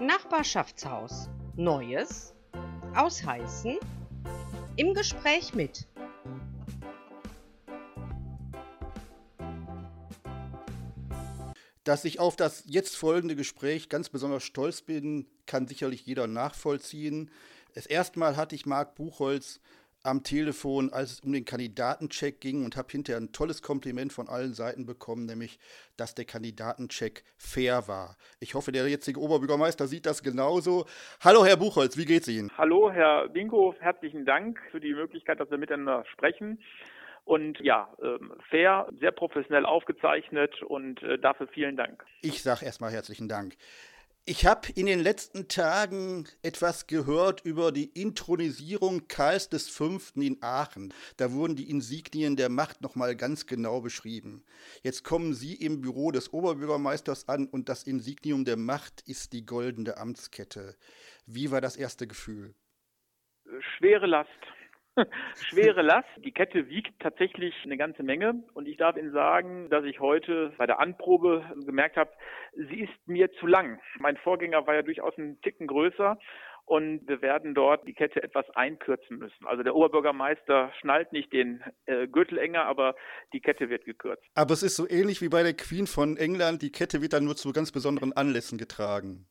Nachbarschaftshaus. Neues aus Heißen. Im Gespräch mit Dass ich auf das jetzt folgende Gespräch ganz besonders stolz bin, kann sicherlich jeder nachvollziehen. Das erste Mal hatte ich Marc Buchholz am Telefon, als es um den Kandidatencheck ging und habe hinterher ein tolles Kompliment von allen Seiten bekommen, nämlich, dass der Kandidatencheck fair war. Ich hoffe, der jetzige Oberbürgermeister sieht das genauso. Hallo, Herr Buchholz, wie geht's Ihnen? Hallo, Herr Winkhoff, herzlichen Dank für die Möglichkeit, dass wir miteinander sprechen. Und ja, ähm, fair, sehr professionell aufgezeichnet und äh, dafür vielen Dank. Ich sage erstmal herzlichen Dank. Ich habe in den letzten Tagen etwas gehört über die Intronisierung Karls V. in Aachen. Da wurden die Insignien der Macht nochmal ganz genau beschrieben. Jetzt kommen Sie im Büro des Oberbürgermeisters an und das Insignium der Macht ist die goldene Amtskette. Wie war das erste Gefühl? Schwere Last. schwere Last. Die Kette wiegt tatsächlich eine ganze Menge. Und ich darf Ihnen sagen, dass ich heute bei der Anprobe gemerkt habe, sie ist mir zu lang. Mein Vorgänger war ja durchaus einen Ticken größer. Und wir werden dort die Kette etwas einkürzen müssen. Also der Oberbürgermeister schnallt nicht den äh, Gürtel enger, aber die Kette wird gekürzt. Aber es ist so ähnlich wie bei der Queen von England. Die Kette wird dann nur zu ganz besonderen Anlässen getragen.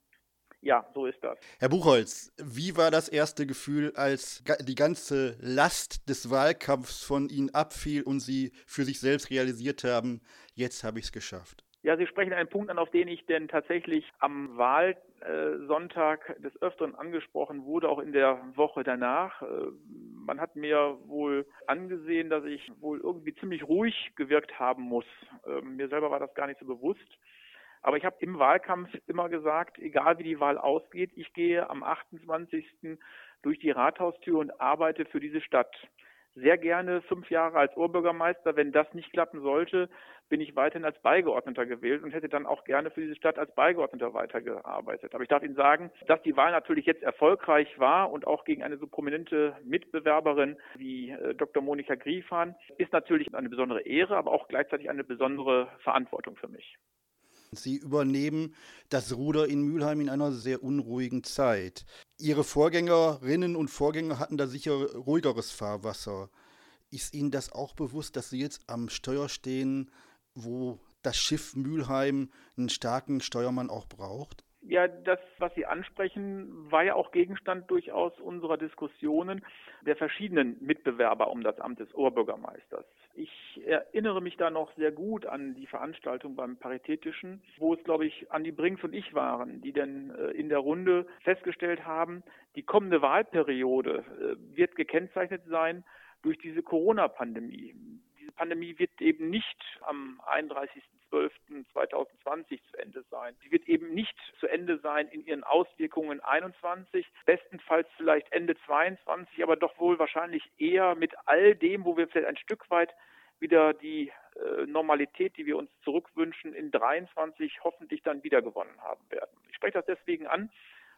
Ja, so ist das. Herr Buchholz, wie war das erste Gefühl, als die ganze Last des Wahlkampfs von Ihnen abfiel und Sie für sich selbst realisiert haben, jetzt habe ich es geschafft? Ja, Sie sprechen einen Punkt an, auf den ich denn tatsächlich am Wahlsonntag des Öfteren angesprochen wurde, auch in der Woche danach. Äh, man hat mir wohl angesehen, dass ich wohl irgendwie ziemlich ruhig gewirkt haben muss. Ähm, mir selber war das gar nicht so bewusst. Aber ich habe im Wahlkampf immer gesagt, egal wie die Wahl ausgeht, ich gehe am 28. durch die Rathaustür und arbeite für diese Stadt. Sehr gerne fünf Jahre als Oberbürgermeister. Wenn das nicht klappen sollte, bin ich weiterhin als Beigeordneter gewählt und hätte dann auch gerne für diese Stadt als Beigeordneter weitergearbeitet. Aber ich darf Ihnen sagen, dass die Wahl natürlich jetzt erfolgreich war und auch gegen eine so prominente Mitbewerberin wie äh, Dr. Monika Griefahn ist natürlich eine besondere Ehre, aber auch gleichzeitig eine besondere Verantwortung für mich. Sie übernehmen das Ruder in Mülheim in einer sehr unruhigen Zeit. Ihre Vorgängerinnen und Vorgänger hatten da sicher ruhigeres Fahrwasser. Ist Ihnen das auch bewusst, dass Sie jetzt am Steuer stehen, wo das Schiff Mülheim einen starken Steuermann auch braucht? Ja, das, was Sie ansprechen, war ja auch Gegenstand durchaus unserer Diskussionen der verschiedenen Mitbewerber um das Amt des Oberbürgermeisters. Ich erinnere mich da noch sehr gut an die Veranstaltung beim Paritätischen, wo es, glaube ich, Andi Brinks und ich waren, die dann äh, in der Runde festgestellt haben, die kommende Wahlperiode äh, wird gekennzeichnet sein durch diese Corona-Pandemie. Diese Pandemie wird eben nicht am 31. 12.2020 zu Ende sein. Sie wird eben nicht zu Ende sein in ihren Auswirkungen 21, bestenfalls vielleicht Ende 22, aber doch wohl wahrscheinlich eher mit all dem, wo wir vielleicht ein Stück weit wieder die äh, Normalität, die wir uns zurückwünschen, in 23 hoffentlich dann wieder gewonnen haben werden. Ich spreche das deswegen an,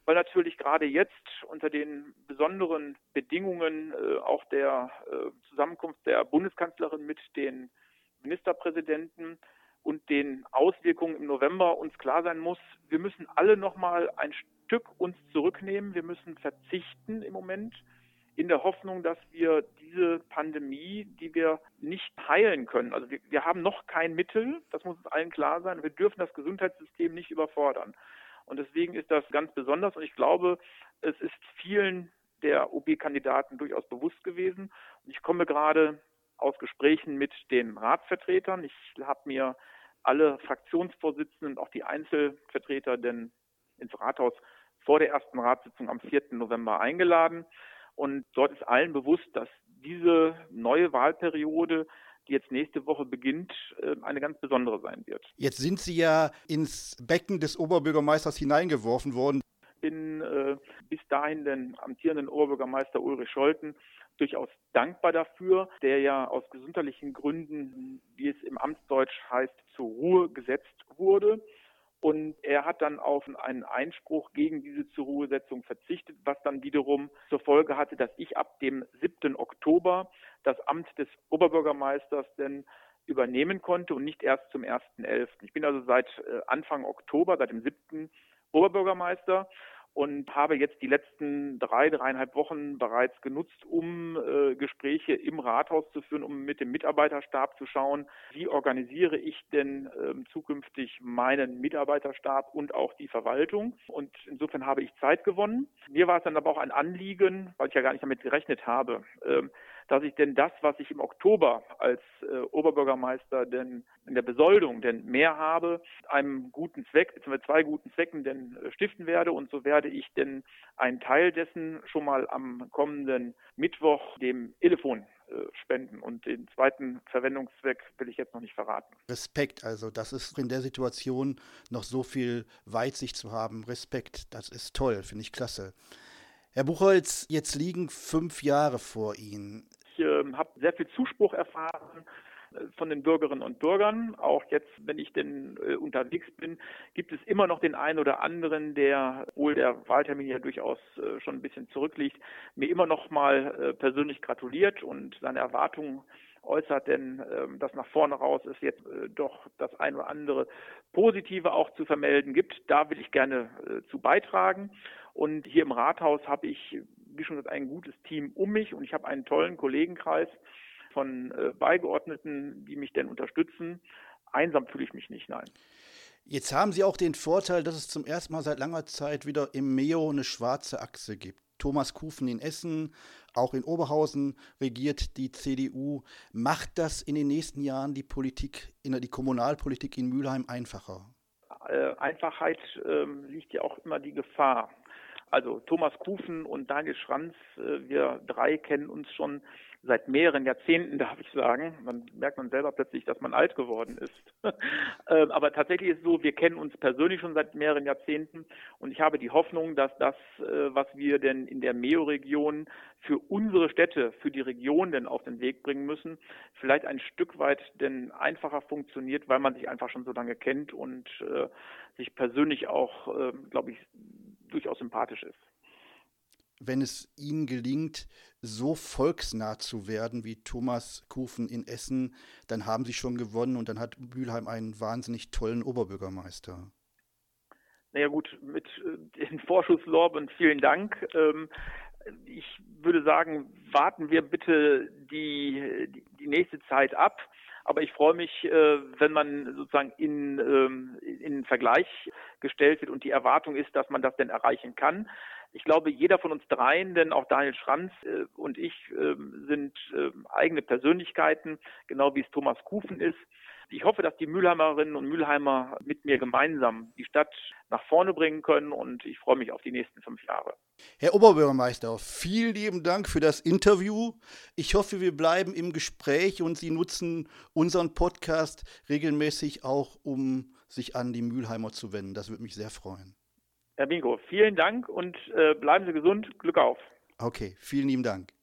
weil natürlich gerade jetzt unter den besonderen Bedingungen äh, auch der äh, Zusammenkunft der Bundeskanzlerin mit den Ministerpräsidenten und den Auswirkungen im November uns klar sein muss, wir müssen alle nochmal ein Stück uns zurücknehmen. Wir müssen verzichten im Moment in der Hoffnung, dass wir diese Pandemie, die wir nicht heilen können, also wir, wir haben noch kein Mittel, das muss uns allen klar sein. Wir dürfen das Gesundheitssystem nicht überfordern. Und deswegen ist das ganz besonders und ich glaube, es ist vielen der OB-Kandidaten durchaus bewusst gewesen. Und ich komme gerade aus Gesprächen mit den Ratsvertretern. Ich habe mir alle Fraktionsvorsitzenden, auch die Einzelvertreter denn ins Rathaus vor der ersten Ratssitzung am 4. November eingeladen. Und dort ist allen bewusst, dass diese neue Wahlperiode, die jetzt nächste Woche beginnt, äh, eine ganz besondere sein wird. Jetzt sind Sie ja ins Becken des Oberbürgermeisters hineingeworfen worden. Bin äh, bis dahin den amtierenden Oberbürgermeister Ulrich Scholten durchaus dankbar dafür, der ja aus gesundheitlichen Gründen, wie es im Amtsdeutsch heißt, zur Ruhe gesetzt wurde. Und er hat dann auf einen Einspruch gegen diese zur Ruhesetzung verzichtet, was dann wiederum zur Folge hatte, dass ich ab dem 7. Oktober das Amt des Oberbürgermeisters denn übernehmen konnte und nicht erst zum 1.11. Ich bin also seit äh, Anfang Oktober, seit dem 7. Oberbürgermeister und habe jetzt die letzten drei, dreieinhalb Wochen bereits genutzt, um äh, Gespräche im Rathaus zu führen, um mit dem Mitarbeiterstab zu schauen, wie organisiere ich denn ähm, zukünftig meinen Mitarbeiterstab und auch die Verwaltung. Und insofern habe ich Zeit gewonnen. Mir war es dann aber auch ein Anliegen, weil ich ja gar nicht damit gerechnet habe, ähm, dass ich denn das, was ich im Oktober als äh, Oberbürgermeister denn in der Besoldung denn mehr habe, einem guten Zweck, beziehungsweise zwei guten Zwecken denn äh, stiften werde. Und so werde ich denn einen Teil dessen schon mal am kommenden Mittwoch dem Telefon äh, spenden. Und den zweiten Verwendungszweck will ich jetzt noch nicht verraten. Respekt, also das ist in der Situation noch so viel Weitsicht zu haben. Respekt, das ist toll, finde ich klasse. Herr Buchholz, jetzt liegen fünf Jahre vor Ihnen äh, habe sehr viel Zuspruch erfahren äh, von den Bürgerinnen und Bürgern. Auch jetzt, wenn ich denn äh, unterwegs bin, gibt es immer noch den einen oder anderen, der, obwohl der Wahltermin ja durchaus äh, schon ein bisschen zurückliegt, mir immer noch mal äh, persönlich gratuliert und seine Erwartungen äußert, denn ähm, das nach vorne raus ist jetzt äh, doch das ein oder andere Positive auch zu vermelden gibt. Da will ich gerne äh, zu beitragen. Und hier im Rathaus habe ich wie schon gesagt, ein gutes Team um mich und ich habe einen tollen Kollegenkreis von äh, Beigeordneten, die mich denn unterstützen. Einsam fühle ich mich nicht, nein. Jetzt haben Sie auch den Vorteil, dass es zum ersten Mal seit langer Zeit wieder im MEO eine schwarze Achse gibt. Thomas Kufen in Essen, auch in Oberhausen regiert die CDU. Macht das in den nächsten Jahren die Politik, die Kommunalpolitik in Mülheim einfacher? Äh, Einfachheit äh, liegt ja auch immer die Gefahr. Also Thomas Kufen und Daniel Schranz, äh, wir drei kennen uns schon seit mehreren Jahrzehnten, darf ich sagen. Man merkt man selber plötzlich, dass man alt geworden ist. Ähm, aber tatsächlich ist es so, wir kennen uns persönlich schon seit mehreren Jahrzehnten und ich habe die Hoffnung, dass das, äh, was wir denn in der Meo-Region für unsere Städte, für die Region denn auf den Weg bringen müssen, vielleicht ein Stück weit denn einfacher funktioniert, weil man sich einfach schon so lange kennt und äh, sich persönlich auch, äh, glaube ich, durchaus sympathisch ist. Wenn es Ihnen gelingt, so volksnah zu werden wie Thomas Kufen in Essen, dann haben Sie schon gewonnen und dann hat Mülheim einen wahnsinnig tollen Oberbürgermeister. Naja gut, mit äh, den Vorschusslorben vielen Dank. Ähm, ich würde sagen, warten wir bitte die, die, die nächste Zeit ab. Aber ich freue mich, äh, wenn man sozusagen in, ähm, in Vergleich gestellt wird und die Erwartung ist, dass man das denn erreichen kann. Ich glaube, jeder von uns dreien, denn auch Daniel Schranz äh, und ich äh, sind äh, eigene Persönlichkeiten, genau wie es Thomas Kufen ist. Ich hoffe, dass die Mülheimerinnen und Mülheimer mit mir gemeinsam die Stadt nach vorne bringen können und ich freue mich auf die nächsten fünf Jahre. Herr Oberbürgermeister, vielen lieben Dank für das Interview. Ich hoffe, wir bleiben im Gespräch und Sie nutzen unseren Podcast regelmäßig auch, um sich an die Mülheimer zu wenden. Das würde mich sehr freuen. Herr Bingo, vielen Dank und äh, bleiben Sie gesund. Glück auf. Okay, vielen lieben Dank.